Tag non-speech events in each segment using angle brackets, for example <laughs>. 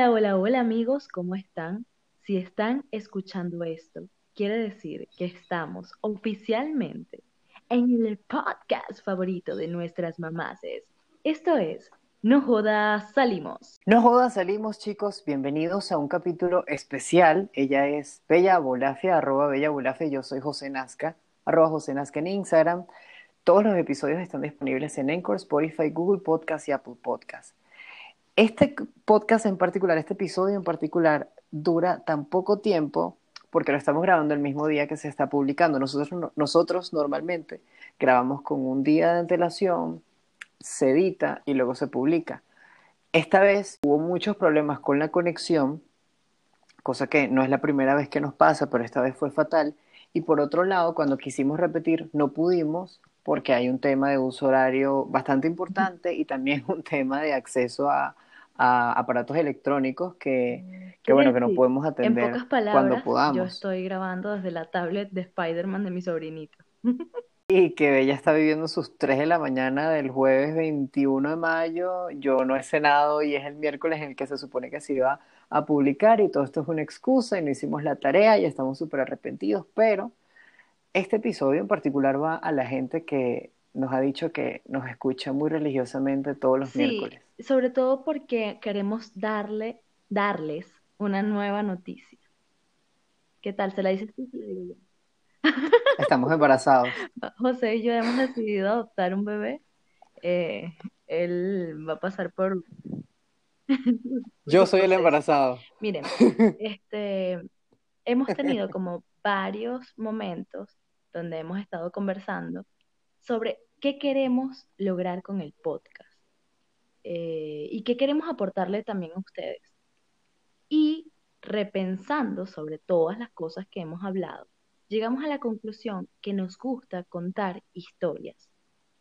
Hola, hola, hola, amigos, ¿cómo están? Si están escuchando esto, quiere decir que estamos oficialmente en el podcast favorito de nuestras mamases. Esto es No Jodas Salimos. No jodas, salimos chicos, bienvenidos a un capítulo especial. Ella es Bella Bolafia, arroba Bella Bolafia, yo soy José Nazca, arroba José Nazca en Instagram. Todos los episodios están disponibles en Anchor, Spotify, Google Podcast y Apple Podcast. Este podcast en particular, este episodio en particular, dura tan poco tiempo porque lo estamos grabando el mismo día que se está publicando. Nosotros, nosotros normalmente grabamos con un día de antelación, se edita y luego se publica. Esta vez hubo muchos problemas con la conexión, cosa que no es la primera vez que nos pasa, pero esta vez fue fatal. Y por otro lado, cuando quisimos repetir, no pudimos porque hay un tema de uso horario bastante importante y también un tema de acceso a, a aparatos electrónicos que, que bueno, que no podemos atender en pocas palabras, cuando podamos. Yo estoy grabando desde la tablet de Spider-Man de mi sobrinito. Y que Bella está viviendo sus 3 de la mañana del jueves 21 de mayo. Yo no he cenado y es el miércoles en el que se supone que se iba a publicar y todo esto es una excusa y no hicimos la tarea y estamos súper arrepentidos, pero este episodio en particular va a la gente que nos ha dicho que nos escucha muy religiosamente todos los Sí, miércoles. sobre todo porque queremos darle, darles una nueva noticia. ¿Qué tal? ¿Se la dices tú? <laughs> Estamos embarazados. José y yo hemos decidido adoptar un bebé. Eh, él va a pasar por, Yo soy el <laughs> embarazado. Miren, <laughs> este, hemos tenido como varios momentos donde hemos estado conversando sobre qué queremos lograr con el podcast eh, y qué queremos aportarle también a ustedes. Y repensando sobre todas las cosas que hemos hablado, llegamos a la conclusión que nos gusta contar historias,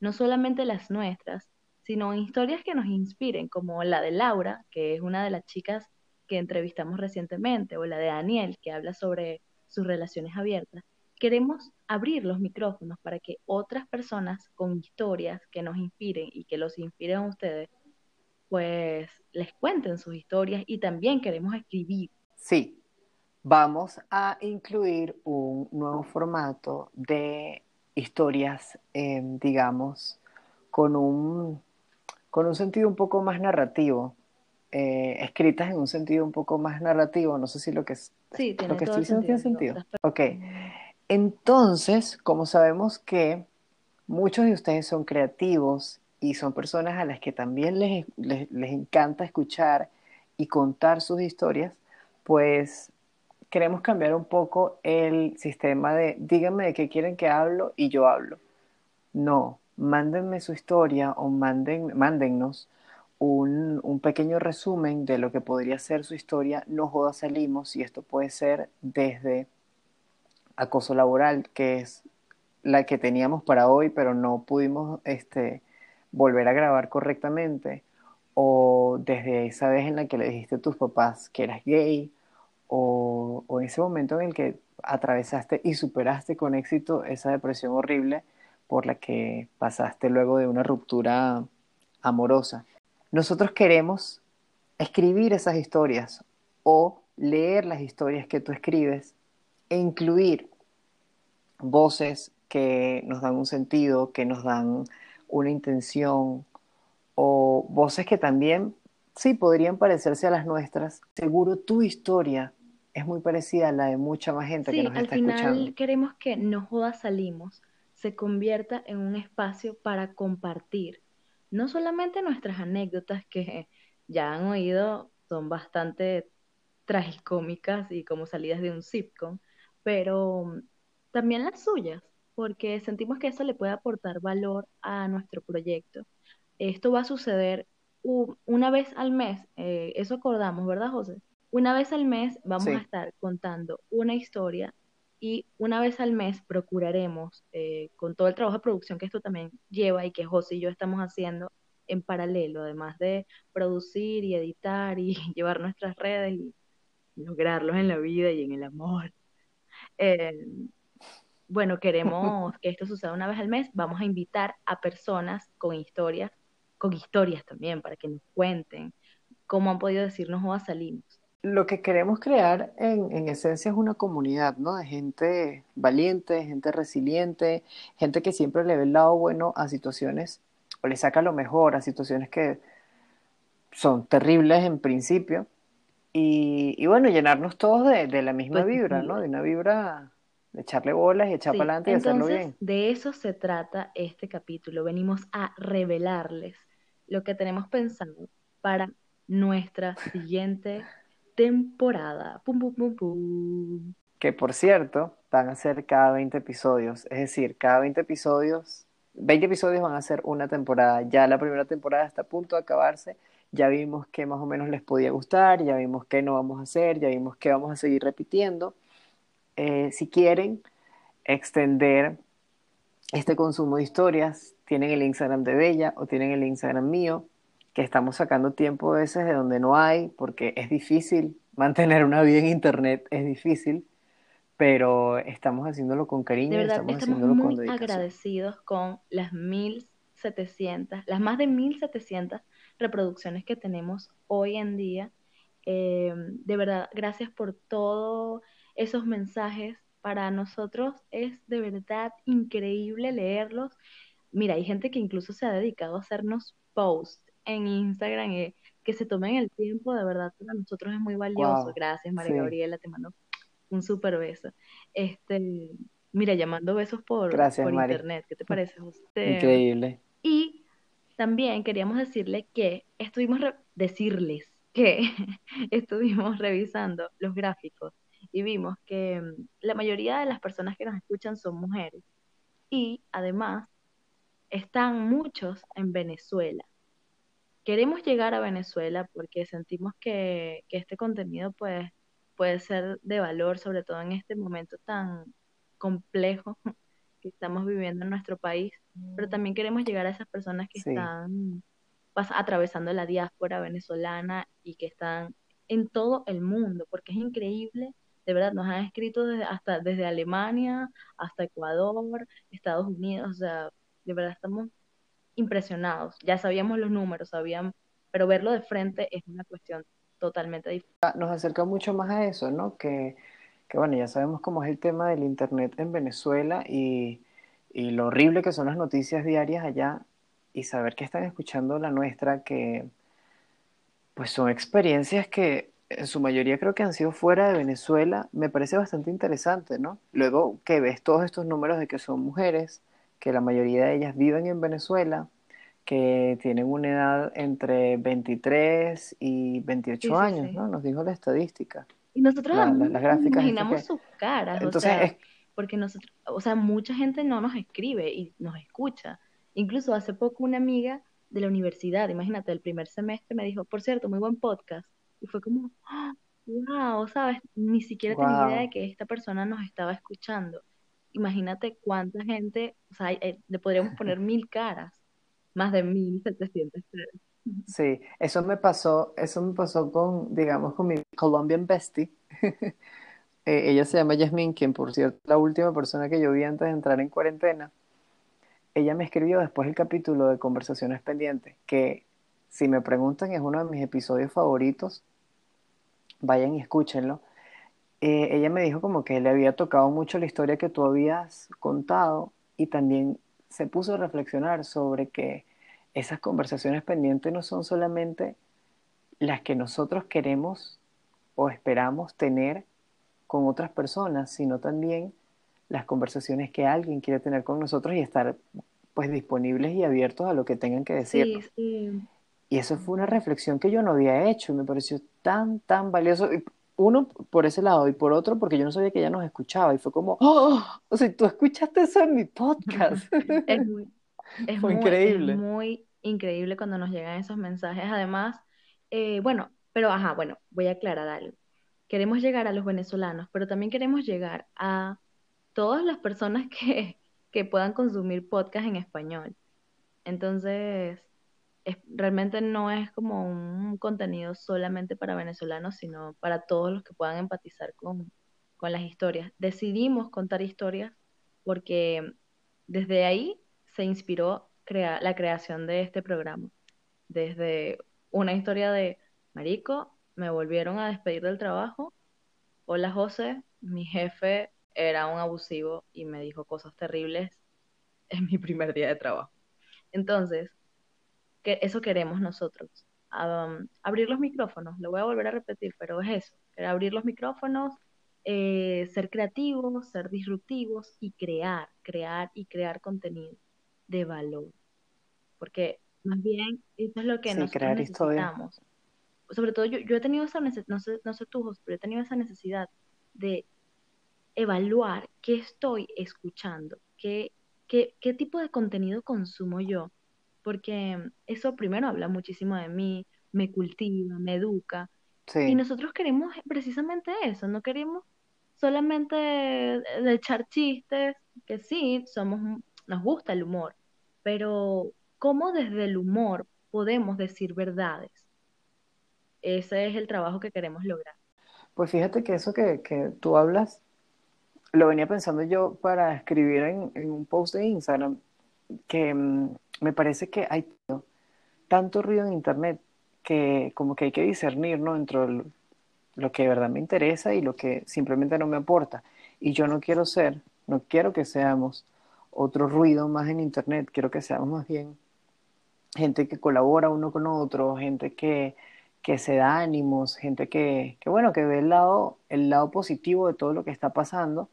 no solamente las nuestras, sino historias que nos inspiren, como la de Laura, que es una de las chicas que entrevistamos recientemente, o la de Daniel, que habla sobre sus relaciones abiertas. Queremos abrir los micrófonos para que otras personas con historias que nos inspiren y que los inspiren a ustedes, pues les cuenten sus historias y también queremos escribir. Sí, vamos a incluir un nuevo formato de historias, eh, digamos, con un, con un sentido un poco más narrativo, eh, escritas en un sentido un poco más narrativo. No sé si lo que, es- Sí, lo que estoy diciendo tiene sentido. Ok, entonces, como sabemos que muchos de ustedes son creativos y son personas a las que también les, les, les encanta escuchar y contar sus historias, pues queremos cambiar un poco el sistema de díganme de qué quieren que hablo y yo hablo. No, mándenme su historia o manden, mándennos un, un pequeño resumen de lo que podría ser su historia. No jodas salimos y esto puede ser desde acoso laboral, que es la que teníamos para hoy, pero no pudimos este, volver a grabar correctamente, o desde esa vez en la que le dijiste a tus papás que eras gay, o, o ese momento en el que atravesaste y superaste con éxito esa depresión horrible por la que pasaste luego de una ruptura amorosa. Nosotros queremos escribir esas historias o leer las historias que tú escribes e incluir voces que nos dan un sentido, que nos dan una intención, o voces que también, sí, podrían parecerse a las nuestras. Seguro tu historia es muy parecida a la de mucha más gente que nos al está final escuchando. queremos que No Jodas Salimos se convierta en un espacio para compartir no solamente nuestras anécdotas que ya han oído, son bastante tragicómicas y como salidas de un sitcom, pero también las suyas, porque sentimos que eso le puede aportar valor a nuestro proyecto. Esto va a suceder una vez al mes, eh, eso acordamos, ¿verdad, José? Una vez al mes vamos a estar contando una historia y una vez al mes procuraremos, eh, con todo el trabajo de producción que esto también lleva y que José y yo estamos haciendo en paralelo, además de producir y editar y <laughs> llevar nuestras redes y lograrlos en la vida y en el amor. Eh, bueno, queremos que esto suceda una vez al mes. Vamos a invitar a personas con historias, con historias también, para que nos cuenten cómo han podido decirnos, o salimos. Lo que queremos crear en, en, esencia es una comunidad, ¿no? De gente valiente, gente resiliente, gente que siempre le ve el lado bueno a situaciones o le saca lo mejor a situaciones que son terribles en principio. Y, y bueno, llenarnos todos de, de la misma Pues, vibra, ¿no? De una vibra de echarle bolas y echar Sí, para adelante y hacerlo bien. de eso se trata este capítulo. Venimos a revelarles lo que tenemos pensado para nuestra siguiente temporada. Pum, pum, pum, pum. Que por cierto, van a ser cada 20 episodios. Es decir, cada 20 episodios, 20 episodios van a ser una temporada. Ya la primera temporada está a punto de acabarse. Ya vimos qué más o menos les podía gustar, ya vimos qué no vamos a hacer, ya vimos qué vamos a seguir repitiendo. Eh, si quieren extender este consumo de historias, tienen el Instagram de Bella o tienen el Instagram mío, que estamos sacando tiempo a veces de donde no hay, porque es difícil mantener una vida en internet, es difícil, pero estamos haciéndolo con cariño De verdad, estamos estamos haciéndolo con agradecidos con las 1700, las más de 1700 reproducciones que tenemos hoy en día. Eh, de verdad, gracias por todos esos mensajes. Para nosotros es de verdad increíble leerlos. Mira, hay gente que incluso se ha dedicado a hacernos posts en Instagram eh, que se tomen el tiempo, de verdad, para nosotros es muy valioso. Wow, Gracias, María sí, Gabriela, te mando un súper beso. Este, mira, llamando besos por, gracias, por internet, ¿qué te parece, José? Increíble. Y también queríamos decirle que estuvimos decirles que <laughs> estuvimos revisando los gráficos y vimos que mm, la mayoría de las personas que nos escuchan son mujeres y además están muchos en Venezuela. Queremos llegar a Venezuela porque sentimos que, que este contenido pues, puede ser de valor, sobre todo en este momento tan complejo que estamos viviendo en nuestro país, pero también queremos llegar a esas personas que Sí, están pas- atravesando la diáspora venezolana y que están en todo el mundo, porque es increíble, de verdad, nos han escrito desde, hasta desde Alemania hasta Ecuador, Estados Unidos, o sea, de verdad estamos impresionados. Ya sabíamos los números, sabíamos, pero verlo de frente es una cuestión totalmente diferente. nos acerca mucho más a eso, ¿no? Que, que bueno, ya sabemos cómo es el tema del internet en Venezuela y, y lo horrible que son las noticias diarias allá y saber que están escuchando la nuestra, que pues son experiencias que en su mayoría creo que han sido fuera de Venezuela, me parece bastante interesante, ¿no? Luego que ves todos estos números de que son mujeres, que la mayoría de ellas viven en Venezuela, que tienen una edad entre 23 y Sí, 28 sí, años, sí. ¿no? Nos dijo la estadística, Y nosotros la- la- aún las nos gráficas estas imaginamos sus caras, o Entonces, sea, es, porque nosotros, o sea, mucha gente no nos escribe y nos escucha. Incluso hace poco una amiga de la universidad, imagínate, del primer semestre me dijo, por cierto, muy buen podcast. Y fue como, wow, ¿sabes? Ni siquiera tenía idea de que esta persona nos estaba escuchando. Imagínate cuánta gente, o sea, hay- le podríamos poner mil caras, más de mil setecientas caras. Sí, eso me pasó, eso me pasó con, digamos, con mi Colombian bestie. <laughs> Eh, ella se llama Yasmin, quien por cierto, la última persona que yo vi antes de entrar en cuarentena. Ella me escribió después del capítulo de Conversaciones Pendientes, que si me preguntan es uno de mis episodios favoritos, vayan y escúchenlo. Eh, ella me dijo como que le había tocado mucho la historia que tú habías contado y también se puso a reflexionar sobre que esas conversaciones pendientes no son solamente las que nosotros queremos o esperamos tener con otras personas, sino también las conversaciones que alguien quiere tener con nosotros y estar pues disponibles y abiertos a lo que tengan que Sí, sí. Y eso fue una reflexión que yo no había hecho y me pareció tan, tan valioso. Uno, por ese lado, y por otro, porque yo no sabía que ella nos escuchaba. Y fue como, ¡oh! O sea, tú escuchaste eso en mi podcast. <laughs> Es muy, <laughs> es Fue muy, es increíble. muy increíble cuando nos llegan esos mensajes. Además, eh, bueno, pero ajá, bueno, voy a aclarar algo. Queremos llegar a los venezolanos, pero también queremos llegar a todas las personas <laughs> que, que puedan consumir podcast en español. Entonces, es- realmente no es como un contenido solamente para venezolanos, sino para todos los que puedan empatizar con, con las historias. Decidimos contar historias porque desde ahí se inspiró crea- la creación de este programa, desde una historia de Marico, me volvieron a despedir del trabajo. Hola José, mi jefe era un abusivo y me dijo cosas terribles en mi primer día de trabajo. Entonces, eso queremos nosotros. abrir los micrófonos, lo voy a volver a repetir, pero es eso, abrir los micrófonos, eh, ser creativos, ser disruptivos y crear, crear y crear contenido de valor. Porque más bien eso es lo que nosotros necesitamos. Sobre todo yo, yo he tenido esa necesidad, no sé, no sé tú, pero he tenido esa necesidad de evaluar qué estoy escuchando, qué, qué, qué tipo de contenido consumo yo, porque eso primero habla muchísimo de mí, me cultiva, me educa, y nosotros queremos precisamente eso, no queremos solamente de echar chistes, que sí, somos, nos gusta el humor, pero ¿cómo desde el humor podemos decir verdades? Ese es el trabajo que queremos lograr. Pues fíjate que eso que, que tú hablas, lo venía pensando yo para escribir en, en un post de Instagram, que mm, me parece que hay tanto ruido en Internet que como que hay que discernir, ¿no? Entre lo que de verdad me interesa y lo que simplemente no me aporta. Y yo no quiero ser, no quiero que seamos otro ruido más en Internet, quiero que seamos más bien gente que colabora uno con otro, gente que, que se da ánimos, gente que, que, bueno, que ve el lado, el lado positivo de todo lo que está pasando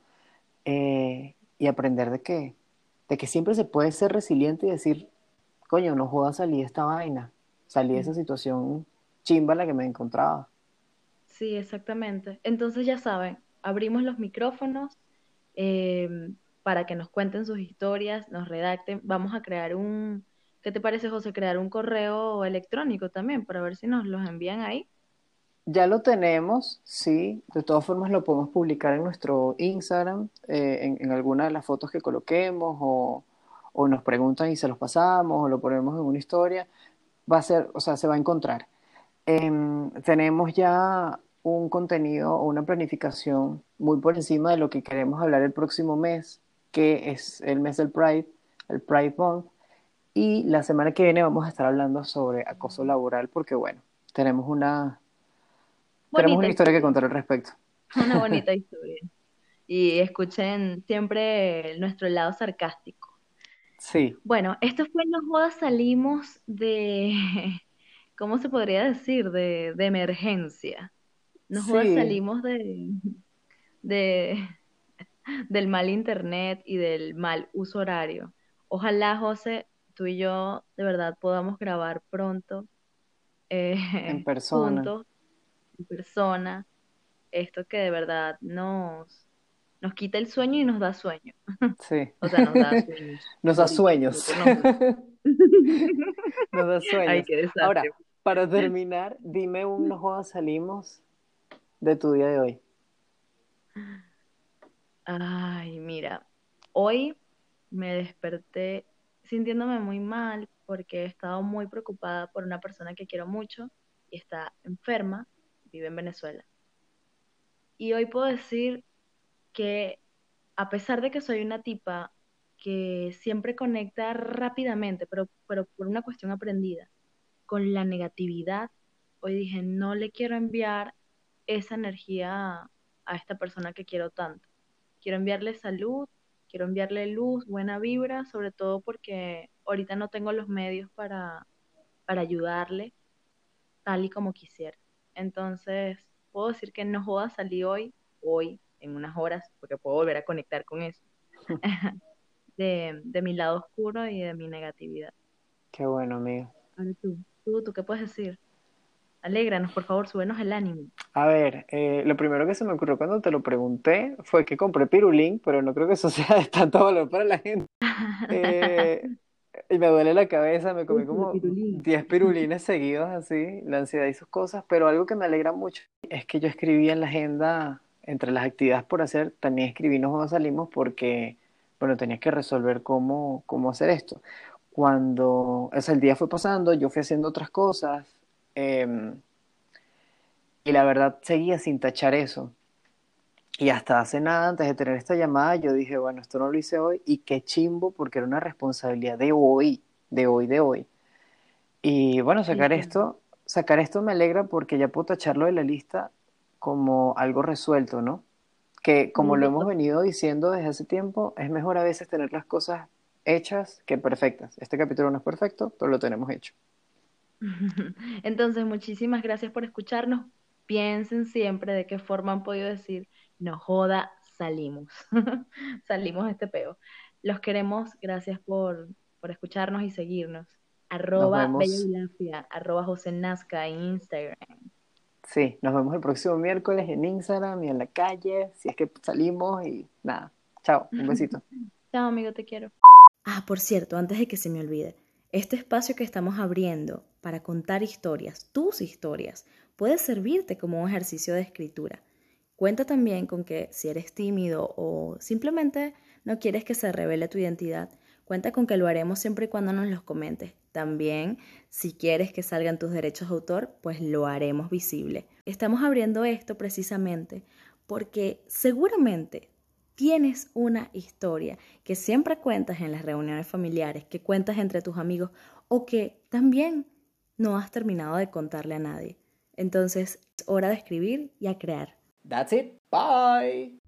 eh, y aprender de que, de que siempre se puede ser resiliente y decir, coño, no jodas salir de esta vaina, salí de esa situación chimba la que me encontraba. Sí, exactamente. Entonces ya saben, abrimos los micrófonos eh, para que nos cuenten sus historias, nos redacten. Vamos a crear un, ¿qué te parece José? Crear un correo electrónico también para ver si nos los envían ahí. Ya lo tenemos, sí. De todas formas lo podemos publicar en nuestro Instagram, eh, en, alguna de las fotos que coloquemos o, o nos preguntan y se los pasamos o lo ponemos en una historia va a ser, o sea, se va a encontrar. Em, tenemos ya un contenido o una planificación muy por encima de lo que queremos hablar el próximo mes, que es el mes del Pride, el Pride Month, y la semana que viene vamos a estar hablando sobre acoso laboral, porque bueno, tenemos una, tenemos una historia que contar al respecto. Una <laughs> bonita historia. Y escuchen siempre nuestro lado sarcástico. Sí. Bueno, esto fue Nos Jodas Salimos de, <laughs> ¿cómo se podría decir? De, de emergencia. Nos Jodas Salimos de, de, <laughs> del mal internet y del mal uso horario. Ojalá, José, tú y yo de verdad podamos grabar pronto. Eh, en <laughs> persona. Juntos, en persona. Esto que de verdad nos, nos quita el sueño y nos da sueño. Sí. <laughs> O sea, nos da sueños. nos da sueños. nos da sueños. Ahora, para terminar, dime un juego salimos de tu día de hoy. Ay, mira, hoy me desperté sintiéndome muy mal porque he estado muy preocupada por una persona que quiero mucho y está enferma, vive en Venezuela. Y hoy puedo decir que a pesar de que soy una tipa que siempre conecta rápidamente, pero, pero por una cuestión aprendida, con la negatividad, hoy dije, no le quiero enviar esa energía a, esta persona que quiero tanto. Quiero enviarle salud, quiero enviarle luz, buena vibra, sobre todo porque ahorita no tengo los medios para, para ayudarle tal y como quisiera. Entonces, puedo decir que no joda salir hoy, hoy, en unas horas, porque puedo volver a conectar con eso, <laughs> <laughs> de, de, mi lado oscuro y de mi negatividad. Qué bueno, amigo. tú, tú, tú, ¿qué puedes decir? Alégranos, por favor, súbenos el ánimo. A ver, eh, lo primero que se me ocurrió cuando te lo pregunté fue que compré pirulín, pero no creo que eso <laughs> sea de tanto valor para la gente. <laughs> Eh, y me duele la cabeza, me comí como 10 pirulines seguidos así, la ansiedad y sus cosas, pero algo que me alegra mucho es que yo escribí en la agenda entre las actividades por hacer, también escribimos cuando salimos porque, bueno, tenía que resolver cómo, cómo hacer esto. Cuando o el día fue pasando, yo fui haciendo otras cosas em, y la verdad seguía sin tachar eso. Y hasta hace nada, antes de tener esta llamada, yo dije, bueno, esto no lo hice hoy y qué chimbo porque era una responsabilidad de hoy, de hoy, de hoy. Y bueno, sacar esto sacar esto me alegra porque ya puedo tacharlo de la lista como algo resuelto, ¿no? Que como lo hemos venido diciendo desde hace tiempo, es mejor a veces tener las cosas hechas que perfectas. Este capítulo no es perfecto, pero lo tenemos hecho. <laughs> Entonces, muchísimas gracias por escucharnos. Piensen siempre de qué forma han podido decir, no joda, salimos. <laughs> salimos de este peo. Los queremos, gracias por, por escucharnos y seguirnos. Arroba Bella arroba José Nazca en Instagram. Sí, nos vemos el próximo miércoles en Instagram y en la calle, si es que salimos y nada. Chao, un besito. <laughs> Chao, amigo, te quiero. Ah, por cierto, antes de que se me olvide, este espacio que estamos abriendo para contar historias, tus historias, puede servirte como un ejercicio de escritura. Cuenta también con que si eres tímido o simplemente no quieres que se revele tu identidad, cuenta con que lo haremos siempre y cuando nos los comentes. También, si quieres que salgan tus derechos de autor, pues lo haremos visible. Estamos abriendo esto precisamente porque seguramente tienes una historia que siempre cuentas en las reuniones familiares, que cuentas entre tus amigos o que también no has terminado de contarle a nadie. Entonces, es hora de escribir y a crear. That's it. Bye.